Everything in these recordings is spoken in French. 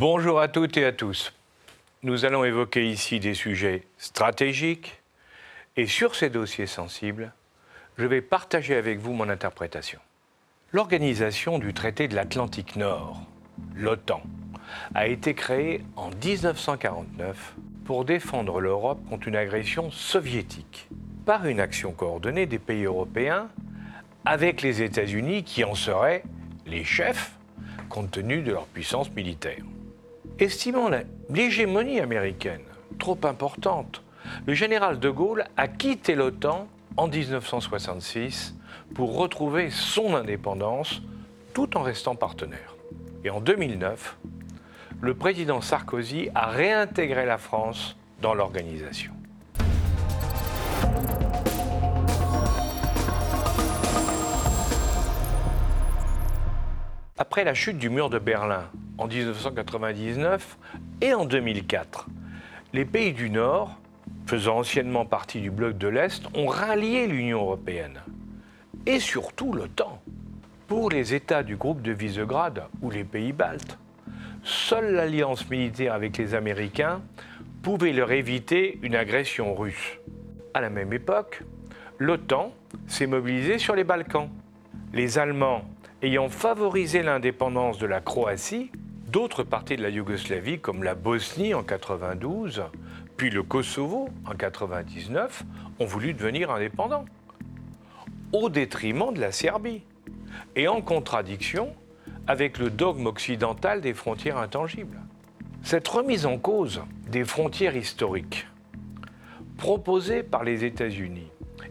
Bonjour à toutes et à tous. Nous allons évoquer ici des sujets stratégiques et sur ces dossiers sensibles, je vais partager avec vous mon interprétation. L'organisation du traité de l'Atlantique Nord, l'OTAN, a été créée en 1949 pour défendre l'Europe contre une agression soviétique par une action coordonnée des pays européens avec les États-Unis qui en seraient les chefs compte tenu de leur puissance militaire. Estimant l'hégémonie américaine trop importante, le général de Gaulle a quitté l'OTAN en 1966 pour retrouver son indépendance tout en restant partenaire. Et en 2009, le président Sarkozy a réintégré la France dans l'organisation. Après la chute du mur de Berlin en 1999 et en 2004, les pays du Nord, faisant anciennement partie du bloc de l'Est, ont rallié l'Union européenne et surtout l'OTAN. Pour les États du groupe de Visegrad ou les pays baltes, seule l'alliance militaire avec les Américains pouvait leur éviter une agression russe. À la même époque, l'OTAN s'est mobilisée sur les Balkans. Les Allemands ayant favorisé l'indépendance de la Croatie, d'autres parties de la Yougoslavie, comme la Bosnie en 92, puis le Kosovo en 99, ont voulu devenir indépendants, au détriment de la Serbie, et en contradiction avec le dogme occidental des frontières intangibles. Cette remise en cause des frontières historiques, proposée par les États-Unis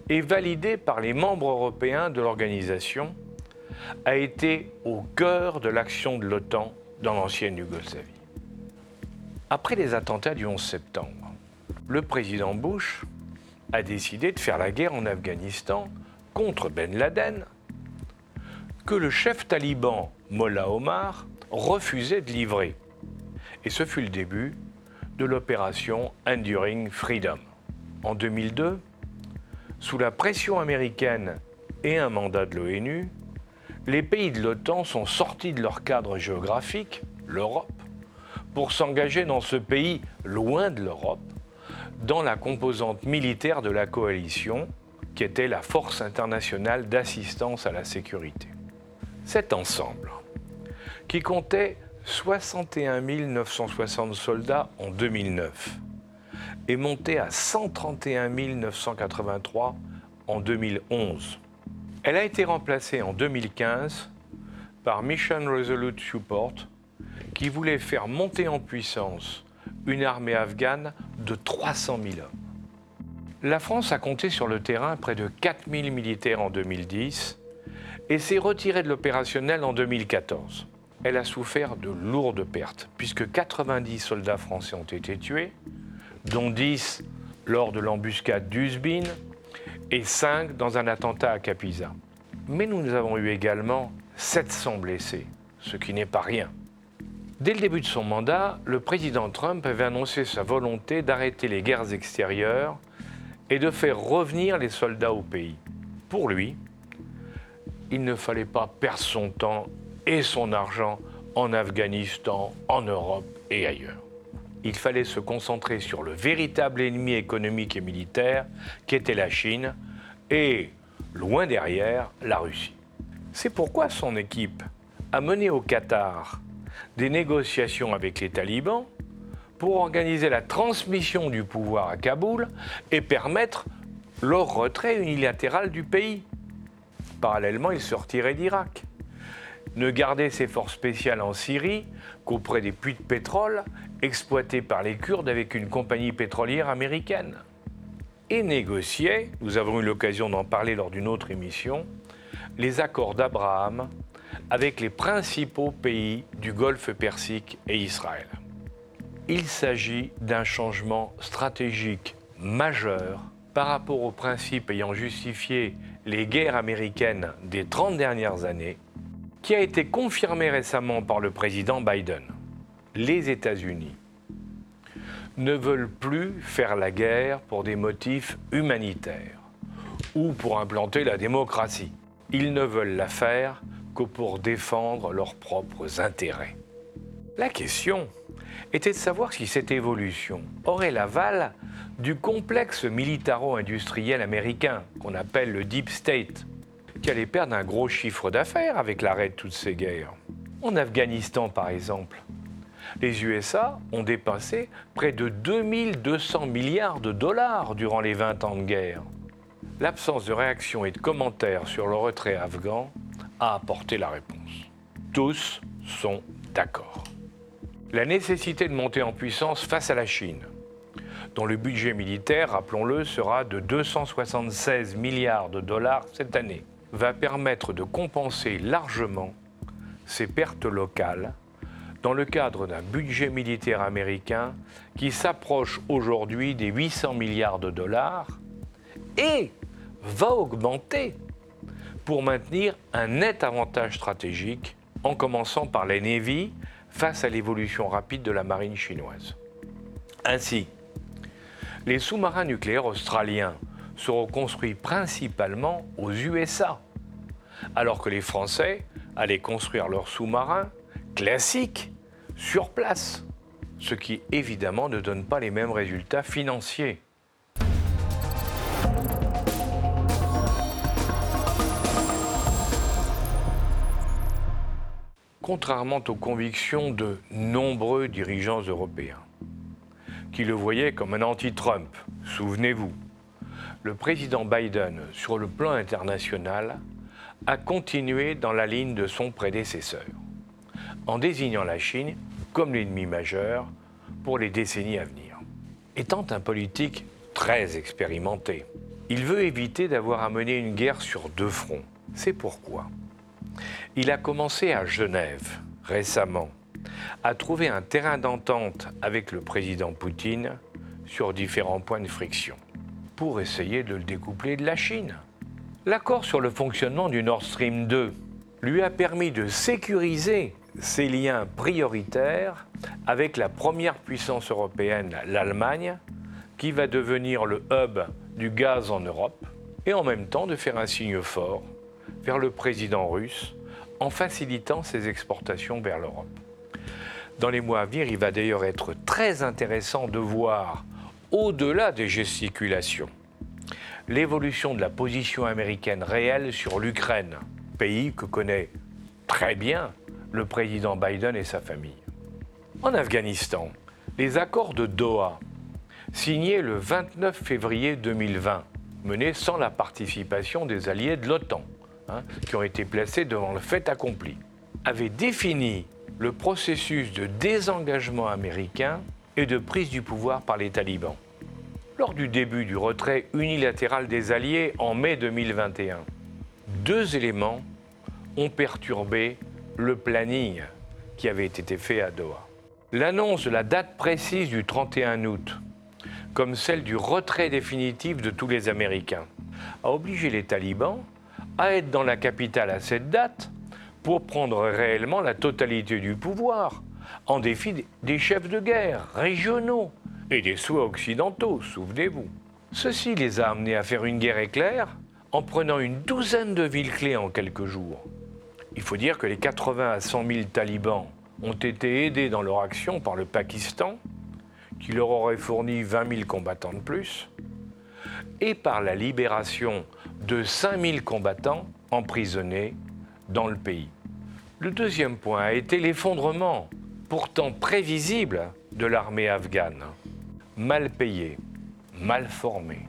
et validée par les membres européens de l'organisation, a été au cœur de l'action de l'OTAN dans l'ancienne Yougoslavie. Après les attentats du 11 septembre, le président Bush a décidé de faire la guerre en Afghanistan contre Ben Laden, que le chef taliban Mollah Omar refusait de livrer. Et ce fut le début de l'opération Enduring Freedom. En 2002, sous la pression américaine et un mandat de l'ONU, les pays de l'OTAN sont sortis de leur cadre géographique, l'Europe, pour s'engager dans ce pays loin de l'Europe, dans la composante militaire de la coalition, qui était la Force internationale d'assistance à la sécurité. Cet ensemble, qui comptait 61 960 soldats en 2009, est monté à 131 983 en 2011 elle a été remplacée en 2015 par Mission Resolute Support, qui voulait faire monter en puissance une armée afghane de 300 000 hommes. La France a compté sur le terrain près de 4 000 militaires en 2010 et s'est retirée de l'opérationnel en 2014. Elle a souffert de lourdes pertes, puisque 90 soldats français ont été tués, dont 10 lors de l'embuscade d'Uzbin, et 5 dans un attentat à Capisa. Mais nous avons eu également 700 blessés, ce qui n'est pas rien. Dès le début de son mandat, le président Trump avait annoncé sa volonté d'arrêter les guerres extérieures et de faire revenir les soldats au pays. Pour lui, il ne fallait pas perdre son temps et son argent en Afghanistan, en Europe et ailleurs il fallait se concentrer sur le véritable ennemi économique et militaire qui était la Chine et, loin derrière, la Russie. C'est pourquoi son équipe a mené au Qatar des négociations avec les talibans pour organiser la transmission du pouvoir à Kaboul et permettre leur retrait unilatéral du pays. Parallèlement, il sortirait d'Irak ne garder ses forces spéciales en Syrie qu'auprès des puits de pétrole exploités par les Kurdes avec une compagnie pétrolière américaine. Et négocier, nous avons eu l'occasion d'en parler lors d'une autre émission, les accords d'Abraham avec les principaux pays du Golfe Persique et Israël. Il s'agit d'un changement stratégique majeur par rapport aux principes ayant justifié les guerres américaines des 30 dernières années qui a été confirmé récemment par le président Biden. Les États-Unis ne veulent plus faire la guerre pour des motifs humanitaires ou pour implanter la démocratie. Ils ne veulent la faire que pour défendre leurs propres intérêts. La question était de savoir si cette évolution aurait l'aval du complexe militaro-industriel américain qu'on appelle le Deep State, qui allait perdre un gros chiffre d'affaires avec l'arrêt de toutes ces guerres. En Afghanistan, par exemple, les USA ont dépensé près de 2200 milliards de dollars durant les 20 ans de guerre. L'absence de réaction et de commentaires sur le retrait afghan a apporté la réponse. Tous sont d'accord. La nécessité de monter en puissance face à la Chine, dont le budget militaire, rappelons-le, sera de 276 milliards de dollars cette année, va permettre de compenser largement ces pertes locales dans le cadre d'un budget militaire américain qui s'approche aujourd'hui des 800 milliards de dollars et va augmenter pour maintenir un net avantage stratégique, en commençant par les Navy face à l'évolution rapide de la marine chinoise. Ainsi, les sous-marins nucléaires australiens seront construits principalement aux USA, alors que les Français allaient construire leurs sous-marins classiques sur place, ce qui évidemment ne donne pas les mêmes résultats financiers. Contrairement aux convictions de nombreux dirigeants européens, qui le voyaient comme un anti-Trump, souvenez-vous, le président Biden, sur le plan international, a continué dans la ligne de son prédécesseur, en désignant la Chine comme l'ennemi majeur pour les décennies à venir. Étant un politique très expérimenté, il veut éviter d'avoir à mener une guerre sur deux fronts. C'est pourquoi il a commencé à Genève récemment à trouver un terrain d'entente avec le président Poutine sur différents points de friction pour essayer de le découpler de la Chine. L'accord sur le fonctionnement du Nord Stream 2 lui a permis de sécuriser ses liens prioritaires avec la première puissance européenne, l'Allemagne, qui va devenir le hub du gaz en Europe, et en même temps de faire un signe fort vers le président russe en facilitant ses exportations vers l'Europe. Dans les mois à venir, il va d'ailleurs être très intéressant de voir, au-delà des gesticulations, l'évolution de la position américaine réelle sur l'Ukraine, pays que connaît très bien le président Biden et sa famille. En Afghanistan, les accords de Doha, signés le 29 février 2020, menés sans la participation des alliés de l'OTAN, hein, qui ont été placés devant le fait accompli, avaient défini le processus de désengagement américain et de prise du pouvoir par les talibans. Lors du début du retrait unilatéral des Alliés en mai 2021, deux éléments ont perturbé le planning qui avait été fait à Doha. L'annonce de la date précise du 31 août, comme celle du retrait définitif de tous les Américains, a obligé les talibans à être dans la capitale à cette date pour prendre réellement la totalité du pouvoir, en défi des chefs de guerre régionaux et des souhaits occidentaux, souvenez-vous. Ceci les a amenés à faire une guerre éclair en prenant une douzaine de villes clés en quelques jours. Il faut dire que les 80 à 100 000 talibans ont été aidés dans leur action par le Pakistan, qui leur aurait fourni 20 000 combattants de plus, et par la libération de 5 000 combattants emprisonnés dans le pays. Le deuxième point a été l'effondrement, pourtant prévisible, de l'armée afghane. Mal payée, mal formée.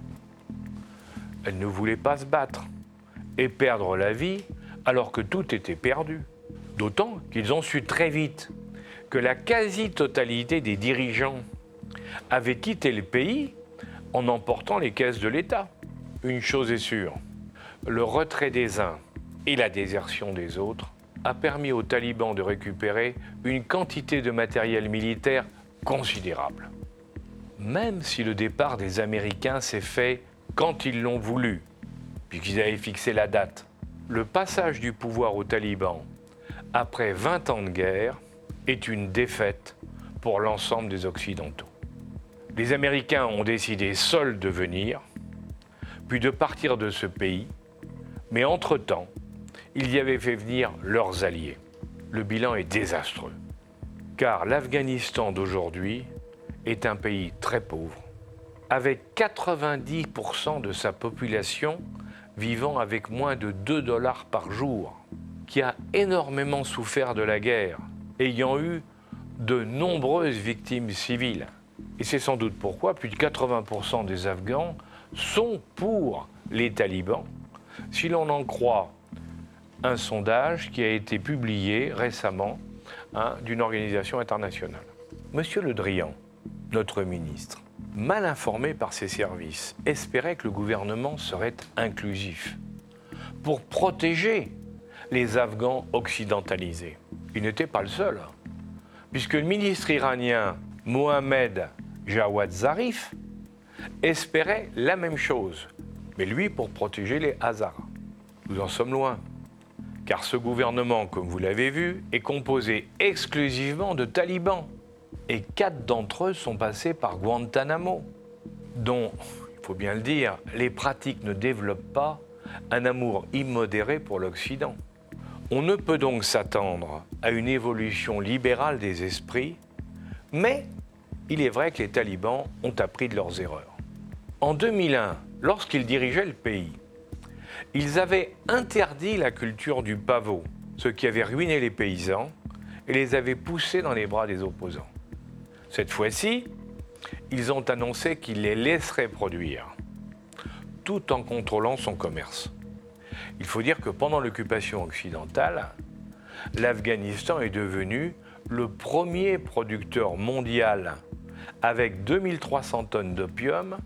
Elle ne voulait pas se battre et perdre la vie alors que tout était perdu. D'autant qu'ils ont su très vite que la quasi-totalité des dirigeants avaient quitté le pays en emportant les caisses de l'État. Une chose est sûre, le retrait des uns et la désertion des autres a permis aux talibans de récupérer une quantité de matériel militaire considérable. Même si le départ des Américains s'est fait quand ils l'ont voulu, puisqu'ils avaient fixé la date, le passage du pouvoir aux talibans après 20 ans de guerre, est une défaite pour l'ensemble des Occidentaux. Les Américains ont décidé seuls de venir, puis de partir de ce pays, mais entre-temps, ils y avaient fait venir leurs alliés. Le bilan est désastreux, car l'Afghanistan d'aujourd'hui est un pays très pauvre, avec 90% de sa population vivant avec moins de 2 dollars par jour, qui a énormément souffert de la guerre, ayant eu de nombreuses victimes civiles. Et c'est sans doute pourquoi plus de 80% des Afghans sont pour les talibans, si l'on en croit un sondage qui a été publié récemment hein, d'une organisation internationale. Monsieur Le Drian, notre ministre, mal informé par ses services, espérait que le gouvernement serait inclusif pour protéger les Afghans occidentalisés. Il n'était pas le seul, puisque le ministre iranien Mohamed Jawad Zarif espérait la même chose, mais lui pour protéger les Hazaras. Nous en sommes loin, car ce gouvernement, comme vous l'avez vu, est composé exclusivement de talibans et quatre d'entre eux sont passés par Guantanamo, dont, il faut bien le dire, les pratiques ne développent pas un amour immodéré pour l'Occident. On ne peut donc s'attendre à une évolution libérale des esprits, mais il est vrai que les talibans ont appris de leurs erreurs. En 2001, lorsqu'ils dirigeaient le pays, ils avaient interdit la culture du pavot, ce qui avait ruiné les paysans et les avait poussés dans les bras des opposants. Cette fois-ci, ils ont annoncé qu'ils les laisseraient produire, tout en contrôlant son commerce. Il faut dire que pendant l'occupation occidentale, l'Afghanistan est devenu le premier producteur mondial avec 2300 tonnes d'opium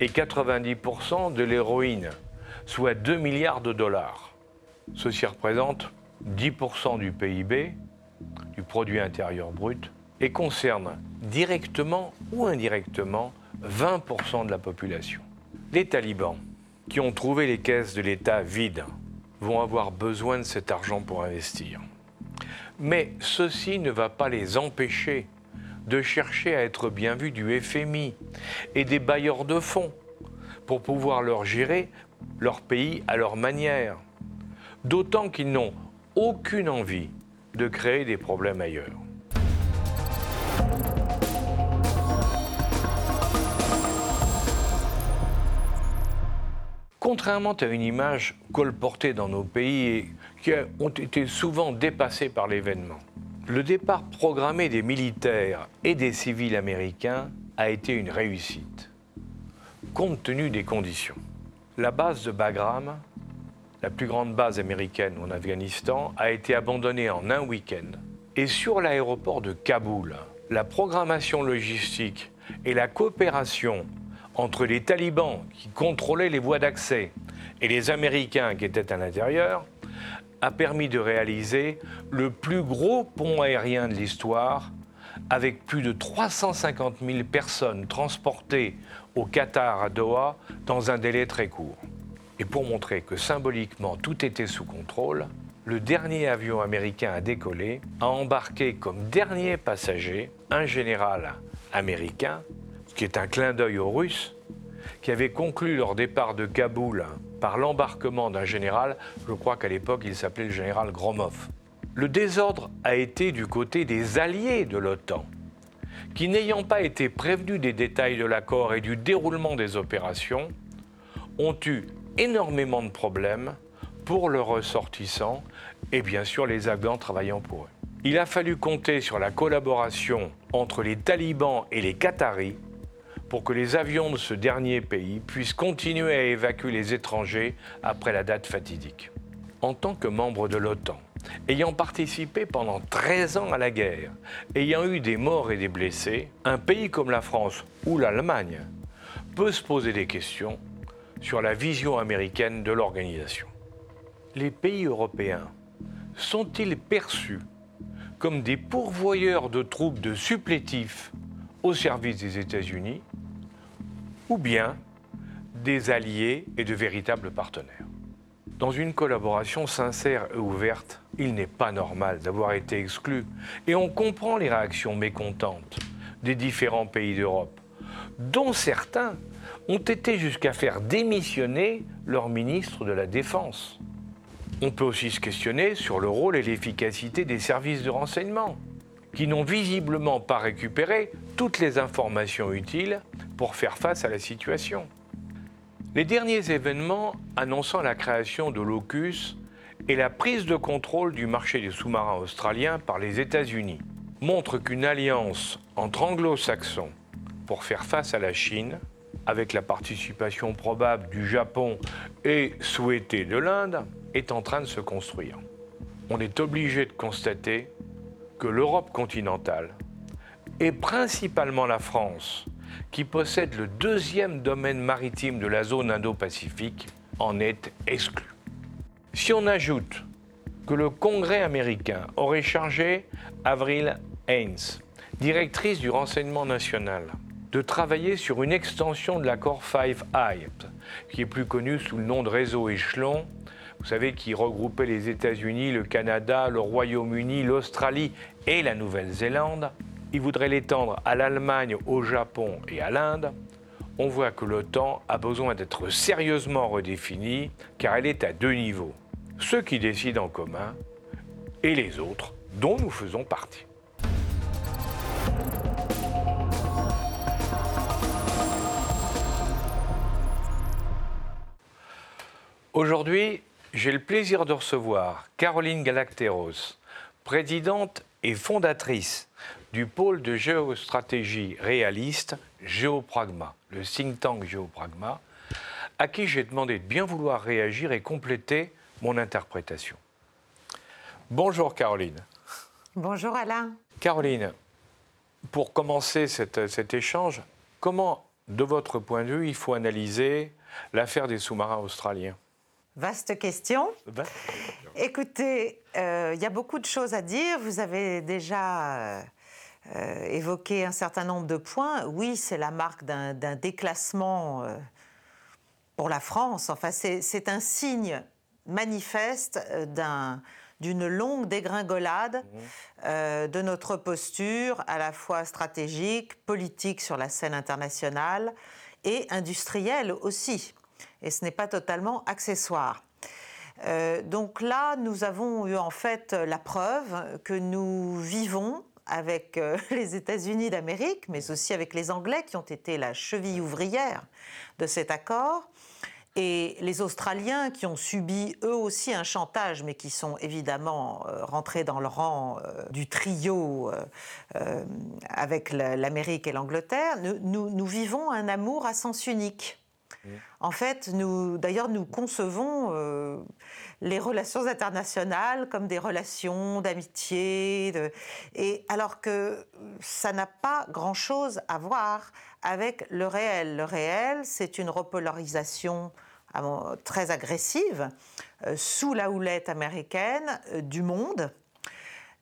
et 90% de l'héroïne, soit 2 milliards de dollars. Ceci représente 10% du PIB, du produit intérieur brut, et concerne directement ou indirectement 20% de la population. Les talibans, qui ont trouvé les caisses de l'État vides, vont avoir besoin de cet argent pour investir. Mais ceci ne va pas les empêcher de chercher à être bien vus du FMI et des bailleurs de fonds pour pouvoir leur gérer leur pays à leur manière. D'autant qu'ils n'ont aucune envie de créer des problèmes ailleurs. Contrairement à une image colportée dans nos pays et qui ont été souvent dépassées par l'événement, le départ programmé des militaires et des civils américains a été une réussite, compte tenu des conditions. La base de Bagram, la plus grande base américaine en Afghanistan, a été abandonnée en un week-end. Et sur l'aéroport de Kaboul, la programmation logistique et la coopération entre les talibans qui contrôlaient les voies d'accès et les Américains qui étaient à l'intérieur a permis de réaliser le plus gros pont aérien de l'histoire avec plus de 350 000 personnes transportées au Qatar à Doha dans un délai très court. Et pour montrer que symboliquement tout était sous contrôle, le dernier avion américain à décoller a embarqué comme dernier passager un général américain qui est un clin d'œil aux Russes, qui avaient conclu leur départ de Kaboul par l'embarquement d'un général, je crois qu'à l'époque il s'appelait le général Gromov. Le désordre a été du côté des alliés de l'OTAN, qui n'ayant pas été prévenus des détails de l'accord et du déroulement des opérations, ont eu énormément de problèmes pour leurs ressortissants et bien sûr les Afghans travaillant pour eux. Il a fallu compter sur la collaboration entre les talibans et les Qataris pour que les avions de ce dernier pays puissent continuer à évacuer les étrangers après la date fatidique. En tant que membre de l'OTAN, ayant participé pendant 13 ans à la guerre, ayant eu des morts et des blessés, un pays comme la France ou l'Allemagne peut se poser des questions sur la vision américaine de l'organisation. Les pays européens sont-ils perçus comme des pourvoyeurs de troupes de supplétifs au service des États-Unis ou bien des alliés et de véritables partenaires. Dans une collaboration sincère et ouverte, il n'est pas normal d'avoir été exclu. Et on comprend les réactions mécontentes des différents pays d'Europe, dont certains ont été jusqu'à faire démissionner leur ministre de la Défense. On peut aussi se questionner sur le rôle et l'efficacité des services de renseignement, qui n'ont visiblement pas récupéré toutes les informations utiles pour faire face à la situation. Les derniers événements annonçant la création de l'OCUS et la prise de contrôle du marché des sous-marins australiens par les États-Unis montrent qu'une alliance entre anglo-saxons pour faire face à la Chine, avec la participation probable du Japon et souhaitée de l'Inde, est en train de se construire. On est obligé de constater que l'Europe continentale, et principalement la France, qui possède le deuxième domaine maritime de la zone Indo-Pacifique, en est exclue. Si on ajoute que le Congrès américain aurait chargé Avril Haines, directrice du renseignement national, de travailler sur une extension de l'accord Five Eyes, qui est plus connu sous le nom de réseau échelon, vous savez, qui regroupait les États-Unis, le Canada, le Royaume-Uni, l'Australie et la Nouvelle-Zélande. Il voudrait l'étendre à l'Allemagne, au Japon et à l'Inde. On voit que l'OTAN a besoin d'être sérieusement redéfinie car elle est à deux niveaux. Ceux qui décident en commun et les autres dont nous faisons partie. Aujourd'hui, j'ai le plaisir de recevoir Caroline Galacteros, présidente et fondatrice du pôle de géostratégie réaliste Géopragma, le think tank Géopragma, à qui j'ai demandé de bien vouloir réagir et compléter mon interprétation. Bonjour Caroline. Bonjour Alain. Caroline, pour commencer cet échange, comment, de votre point de vue, il faut analyser l'affaire des sous-marins australiens? Vaste question. Écoutez, euh, il y a beaucoup de choses à dire. Vous avez déjà euh, évoqué un certain nombre de points. Oui, c'est la marque d'un déclassement euh, pour la France. Enfin, c'est un signe manifeste d'une longue dégringolade mmh. de notre posture à la fois stratégique, politique sur la scène internationale et industrielle aussi et ce n'est pas totalement accessoire. Euh, donc là, nous avons eu en fait la preuve que nous vivons avec euh, les États-Unis d'Amérique, mais aussi avec les Anglais qui ont été la cheville ouvrière de cet accord, et les Australiens qui ont subi eux aussi un chantage, mais qui sont évidemment euh, rentrés dans le rang du trio avec l'Amérique et l'Angleterre, nous, vivons un amour à sens unique. En fait, d'ailleurs, nous concevons euh, les relations internationales comme des relations d'amitié, et alors que ça n'a pas grand-chose à voir avec le réel. Le réel, c'est une repolarisation très agressive euh, sous la houlette américaine euh, du monde.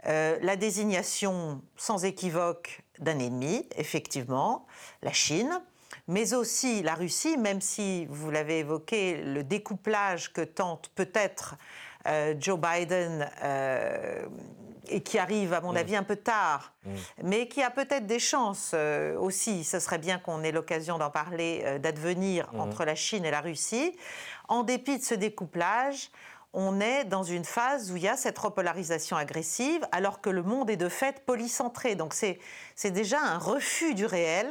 la désignation sans équivoque d'un ennemi, effectivement, la Chine, mais aussi la Russie, même si, vous l'avez évoqué, le découplage que tente peut-être euh, Joe Biden, euh, et qui arrive, à mon mm. avis, un peu tard, mm. mais qui a peut-être des chances euh, aussi, ce serait bien qu'on ait l'occasion d'en parler, d'advenir mm. entre la Chine et la Russie. En dépit de ce découplage, on est dans une phase où il y a cette repolarisation agressive, alors que le monde est de fait polycentré. Donc c'est déjà un refus du réel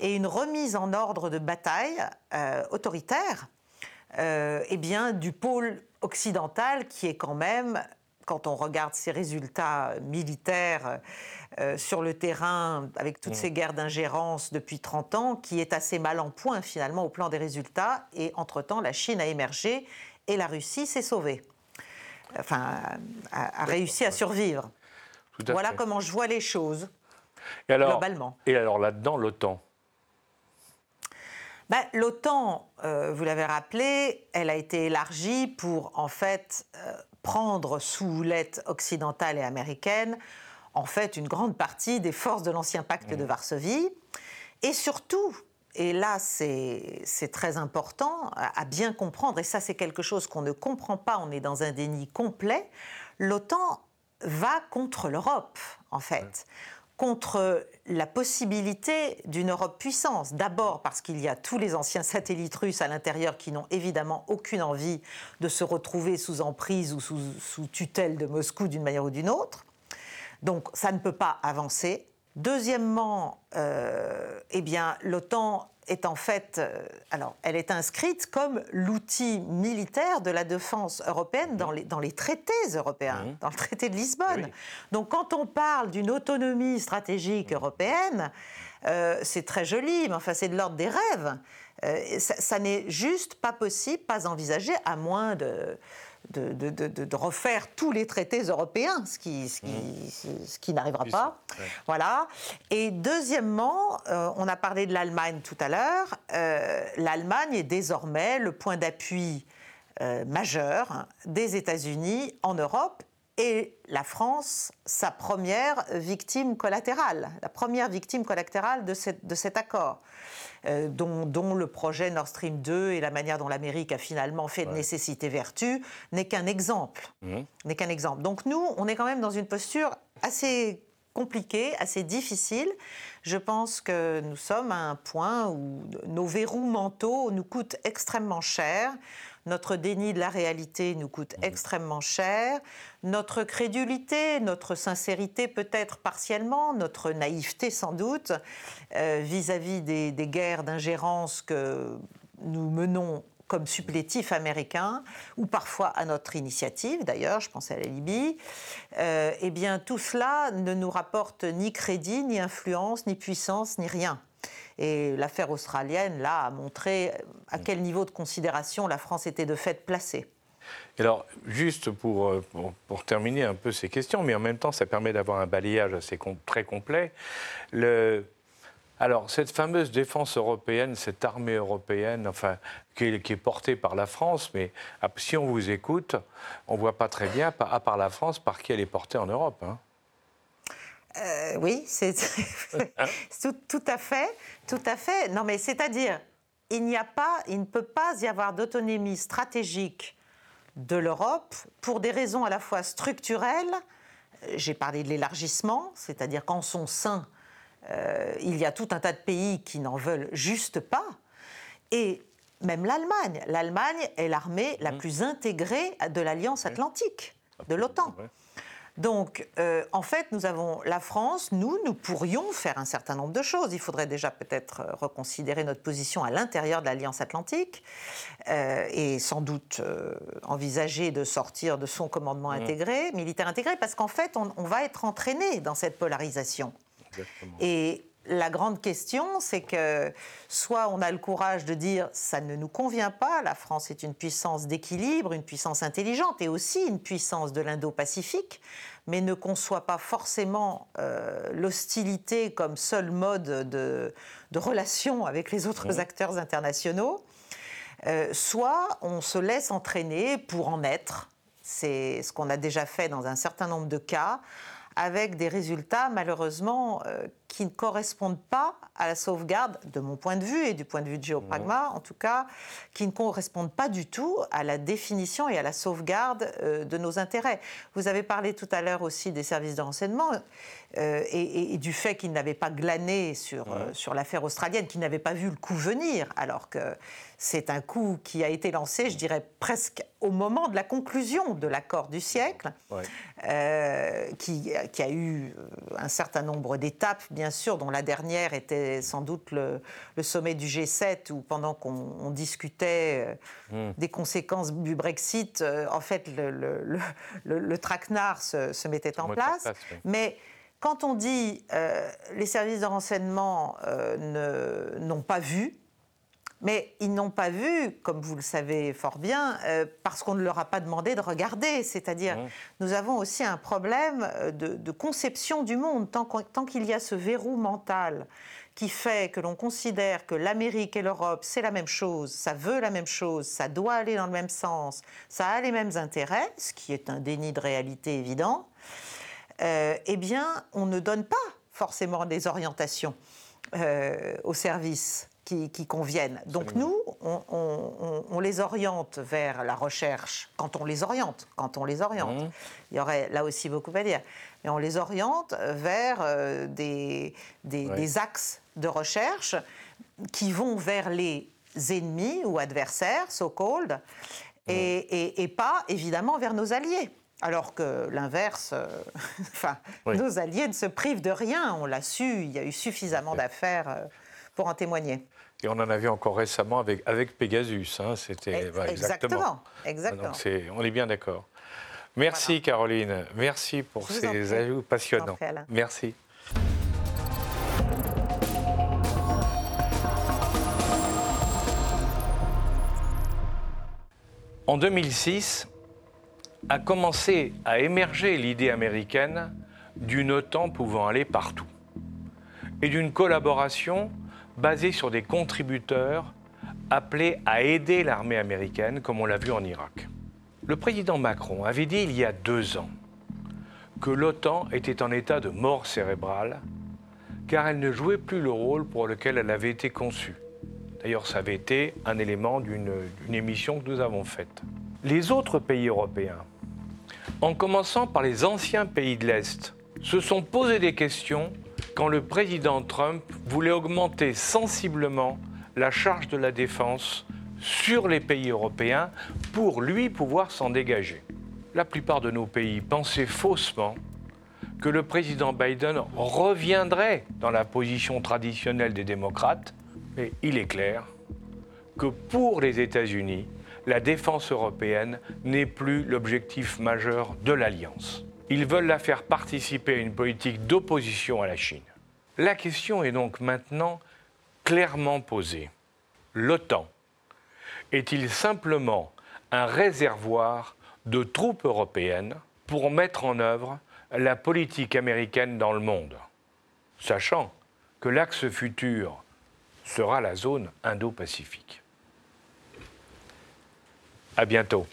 et une remise en ordre de bataille euh, autoritaire euh, eh bien, du pôle occidental qui est quand même, quand on regarde ses résultats militaires euh, sur le terrain, avec toutes ces guerres d'ingérence depuis 30 ans, qui est assez mal en point finalement au plan des résultats. Et entre-temps, la Chine a émergé et la Russie s'est sauvée. Enfin, a, réussi à survivre. voilà comment je vois les choses. Et alors, globalement. Et alors là-dedans, l'OTAN ben, L'OTAN, euh, vous l'avez rappelé, elle a été élargie pour en fait euh, prendre sous l'aide occidentale et américaine en fait une grande partie des forces de l'ancien pacte de. Varsovie et surtout et là c'est très important à bien comprendre, et ça c'est quelque chose qu'on ne comprend pas, on est dans un déni complet, l'OTAN va contre l'Europe, en fait. Contre la possibilité d'une Europe puissance. D'abord parce qu'il y a tous les anciens satellites russes à l'intérieur qui n'ont évidemment aucune envie de se retrouver sous emprise ou sous, tutelle de Moscou d'une manière ou d'une autre. Donc ça ne peut pas avancer. Deuxièmement, euh, eh l'OTAN est en fait, euh, alors, elle est inscrite comme l'outil militaire de la défense européenne dans les, dans les traités européens, mmh. dans le traité de Lisbonne. Donc, quand on parle d'une autonomie stratégique mmh. européenne, euh, c'est très joli, mais enfin, c'est de l'ordre des rêves. Euh, ça n'est juste pas possible, pas envisagé, à moins de de, refaire tous les traités européens, ce qui, ce qui, mmh. n'arrivera pas. Voilà. Et deuxièmement, euh, on a parlé de l'Allemagne tout à l'heure. Euh, L'Allemagne est désormais le point d'appui euh, majeur des États-Unis en Europe et la France, sa première victime collatérale, la première victime collatérale de, de cet accord. Euh, dont, le projet Nord Stream 2 et la manière dont l'Amérique a finalement fait de nécessité vertu n'est qu'un exemple. Mmh. N'est qu'un exemple. Donc nous, on est quand même dans une posture assez compliquée, assez difficile. Je pense que nous sommes à un point où nos verrous mentaux nous coûtent extrêmement cher. Notre déni de la réalité nous coûte mmh. extrêmement cher. Notre crédulité, notre sincérité peut-être partiellement, notre naïveté sans doute, euh, vis-à-vis des, guerres d'ingérence que nous menons comme supplétifs américains, ou parfois à notre initiative, d'ailleurs, je pense à la Libye, euh, eh bien tout cela ne nous rapporte ni crédit, ni influence, ni puissance, ni rien. Et l'affaire australienne, là, a montré à quel niveau de considération la France était de fait placée. Alors, juste pour, euh, pour, terminer un peu ces questions, mais en même temps, ça permet d'avoir un balayage assez très complet. Le, alors, cette fameuse défense européenne, cette armée européenne, enfin, qui est, portée par la France, mais ah, si on vous écoute, on ne voit pas très bien, à part la France, par qui elle est portée en Europe. Hein. Euh, oui, c'est tout, à fait, tout à fait. Non, mais c'est-à-dire, il n'y a pas, il ne peut pas y avoir d'autonomie stratégique de l'Europe pour des raisons à la fois structurelles. J'ai parlé de l'élargissement, c'est-à-dire qu'en son sein, euh, il y a tout un tas de pays qui n'en veulent juste pas, et même l'Allemagne. L'Allemagne est l'armée la mmh. plus intégrée de l'Alliance atlantique, de l'OTAN. Donc, euh, en fait, nous avons la France, nous, nous pourrions faire un certain nombre de choses. Il faudrait déjà peut-être euh, reconsidérer notre position à l'intérieur de l'Alliance Atlantique euh, et sans doute envisager de sortir de son commandement mmh. intégré, militaire intégré, parce qu'en fait, on, va être entraîné dans cette polarisation. Et la grande question, c'est que soit on a le courage de dire ça ne nous convient pas, la France est une puissance d'équilibre, une puissance intelligente et aussi une puissance de l'Indo-Pacifique, mais ne conçoit pas forcément euh, l'hostilité comme seul mode de, relation avec les autres acteurs internationaux, euh, soit on se laisse entraîner pour en être. C'est ce qu'on a déjà fait dans un certain nombre de cas avec des résultats malheureusement euh, qui ne correspondent pas à la sauvegarde, de mon point de vue et du point de vue de Géopragma en tout cas, qui ne correspondent pas du tout à la définition et à la sauvegarde euh, de nos intérêts. Vous avez parlé tout à l'heure aussi des services de renseignement euh, et, du fait qu'ils n'avaient pas glané sur, sur l'affaire australienne, qu'ils n'avaient pas vu le coup venir, alors que c'est un coup qui a été lancé, je dirais, presque au moment de la conclusion de l'accord du siècle, euh, qui, a eu un certain nombre d'étapes, bien sûr, dont la dernière était sans doute le, sommet du G7, où pendant qu'on discutait euh, hmm. des conséquences du Brexit, euh, en fait, le, le, traquenard se, mettait en place. Mais quand on dit les services de renseignement n'ont pas vu, mais ils n'ont pas vu, comme vous le savez fort bien, euh, parce qu'on ne leur a pas demandé de regarder. C'est-à-dire, mmh. nous avons aussi un problème euh, de, conception du monde. Tant, qu'il y a ce verrou mental qui fait que l'on considère que l'Amérique et l'Europe, c'est la même chose, ça veut la même chose, ça doit aller dans le même sens, ça a les mêmes intérêts, ce qui est un déni de réalité évident, euh, eh bien, on ne donne pas forcément des orientations au service qui, conviennent. Donc nous, on, les oriente vers la recherche, quand on les oriente, quand on les oriente. Mmh. Il y aurait là aussi beaucoup à dire. Mais on les oriente vers euh, des, des, axes de recherche qui vont vers les ennemis ou adversaires, so-called, et, et, pas évidemment vers nos alliés. Alors que l'inverse, euh, enfin, nos alliés ne se privent de rien, on l'a su, il y a eu suffisamment d'affaires euh, pour en témoigner. Et on en a vu encore récemment avec, avec Pegasus. Hein, c'était exactement. exactement. on est bien d'accord. Merci Caroline. Merci pour ces ajouts passionnants. Merci. En 2006, a commencé à émerger l'idée américaine d'une OTAN pouvant aller partout et d'une collaboration basée sur des contributeurs appelés à aider l'armée américaine comme on l'a vu en Irak. Le président Macron avait dit il y a deux ans que l'OTAN était en état de mort cérébrale car elle ne jouait plus le rôle pour lequel elle avait été conçue. D'ailleurs, ça avait été un élément d'une émission que nous avons faite. Les autres pays européens, en commençant par les anciens pays de l'Est, se sont posé des questions quand le président Trump voulait augmenter sensiblement la charge de la défense sur les pays européens pour lui pouvoir s'en dégager. La plupart de nos pays pensaient faussement que le président Biden reviendrait dans la position traditionnelle des démocrates, mais il est clair que pour les États-Unis, la défense européenne n'est plus l'objectif majeur de l'Alliance. Ils veulent la faire participer à une politique d'opposition à la Chine. La question est donc maintenant clairement posée. L'OTAN est-il simplement un réservoir de troupes européennes pour mettre en œuvre la politique américaine dans le monde, sachant que l'axe futur sera la zone Indo-Pacifique? À bientôt.